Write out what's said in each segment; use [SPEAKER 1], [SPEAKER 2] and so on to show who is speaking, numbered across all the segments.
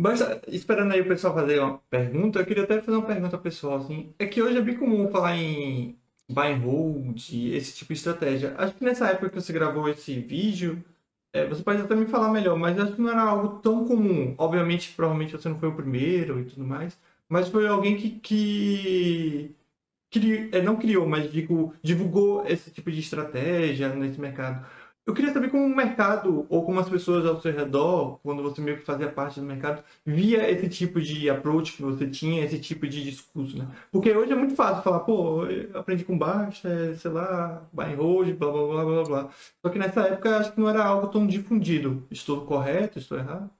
[SPEAKER 1] Basta, esperando aí o pessoal fazer uma pergunta, eu queria até fazer uma pergunta pessoal, assim. É que hoje é bem comum falar em buy and hold, esse tipo de estratégia. Acho que nessa época que você gravou esse vídeo, é, você pode até me falar melhor, mas acho que não era algo tão comum. Obviamente, provavelmente você não foi o primeiro e tudo mais, mas foi alguém que, que cri, é, não criou, mas digo, divulgou esse tipo de estratégia nesse mercado. Eu queria saber como o mercado, ou como as pessoas ao seu redor, quando você meio que fazia parte do mercado, via esse tipo de approach que você tinha, esse tipo de discurso, né? Porque hoje é muito fácil falar, pô, eu aprendi com baixa, sei lá, buy and hold, blá, blá, blá, blá, blá. Só que nessa época acho que não era algo tão difundido. Estou correto? Estou errado?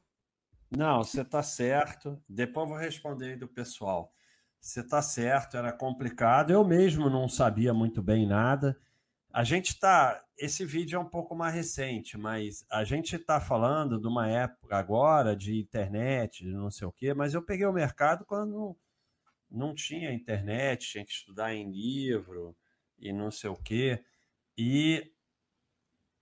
[SPEAKER 2] Não, você está certo. Depois vou responder aí do pessoal. Você está certo, era complicado. Eu mesmo não sabia muito bem nada. A gente está. Esse vídeo é um pouco mais recente, mas a gente está falando de uma época agora de internet, de não sei o quê, mas eu peguei o mercado quando não tinha internet, tinha que estudar em livro e não sei o quê. E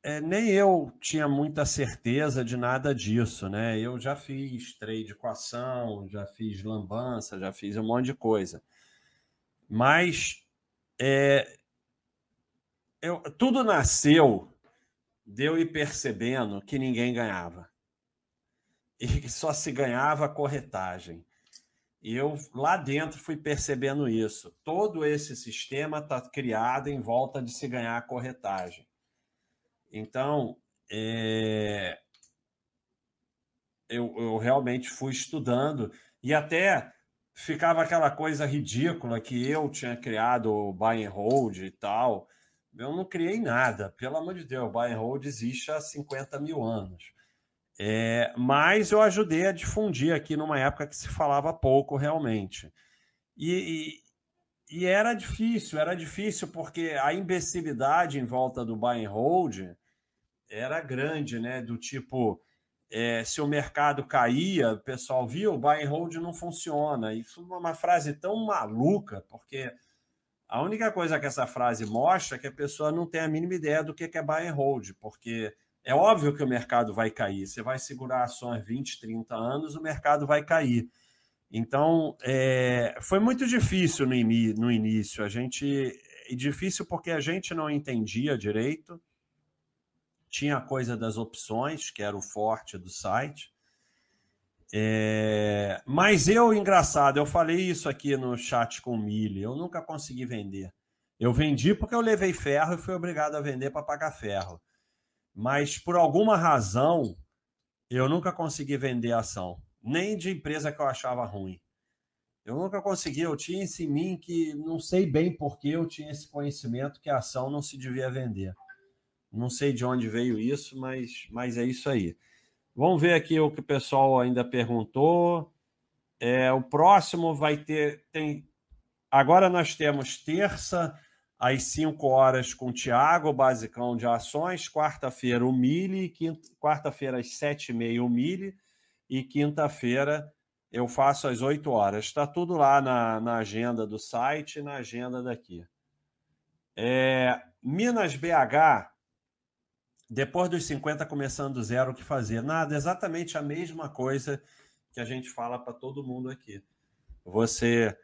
[SPEAKER 2] é, nem eu tinha muita certeza de nada disso, né? Eu já fiz trade com ação, já fiz lambança, já fiz um monte de coisa. Mas é, eu, tudo nasceu de eu ir percebendo que ninguém ganhava. E que só se ganhava corretagem. E eu lá dentro fui percebendo isso. Todo esse sistema está criado em volta de se ganhar corretagem. Então, é... eu, eu realmente fui estudando e até ficava aquela coisa ridícula que eu tinha criado o buy and hold e tal. Eu não criei nada, pelo amor de Deus, o buy and hold existe há 50 mil anos. É, mas eu ajudei a difundir aqui numa época que se falava pouco realmente. E, e, e, era difícil, era difícil porque a imbecilidade em volta do buy and hold era grande, né? Do tipo, é, se o mercado caía, o pessoal viu, o buy and hold não funciona. Isso é uma frase tão maluca, porque a única coisa que essa frase mostra é que a pessoa não tem a mínima ideia do que é buy and hold, porque é óbvio que o mercado vai cair. Você vai segurar ações 20, 30 anos, o mercado vai cair. Então, é, foi muito difícil no, no início. A gente. Difícil porque a gente não entendia direito. Tinha a coisa das opções, que era o forte do site. É... Mas eu, engraçado, eu falei isso aqui no chat com o Mili, eu nunca consegui vender. Eu vendi porque eu levei ferro e fui obrigado a vender para pagar ferro. Mas por alguma razão, eu nunca consegui vender ação, nem de empresa que eu achava ruim. Eu nunca consegui, eu tinha isso em mim que não sei bem por que eu tinha esse conhecimento que a ação não se devia vender. Não sei de onde veio isso, mas, mas é isso aí. Vamos ver aqui o que o pessoal ainda perguntou. É, o próximo vai ter. Tem, agora nós temos terça às 5 horas com o Tiago, basicão de ações. Quarta-feira o Mili, quarta-feira às 7h30 o Mili. E quinta-feira eu faço às 8 horas. Está tudo lá na, na agenda do site e na agenda daqui. É, Minas BH depois dos 50 começando do zero, o que fazer? Nada, exatamente a mesma coisa que a gente fala para todo mundo aqui. Você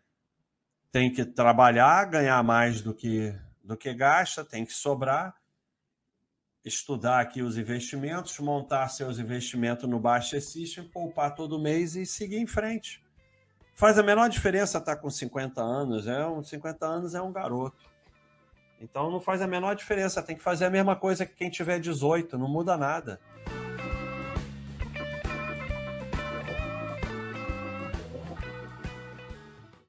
[SPEAKER 2] tem que trabalhar, ganhar mais do que do que gasta, tem que sobrar, estudar aqui os investimentos, montar seus investimentos no Baixa System, poupar todo mês e seguir em frente. Faz a menor diferença estar com 50 anos, é um 50 anos é um garoto. Então não faz a menor diferença, tem que fazer a mesma coisa que quem tiver 18, não muda nada.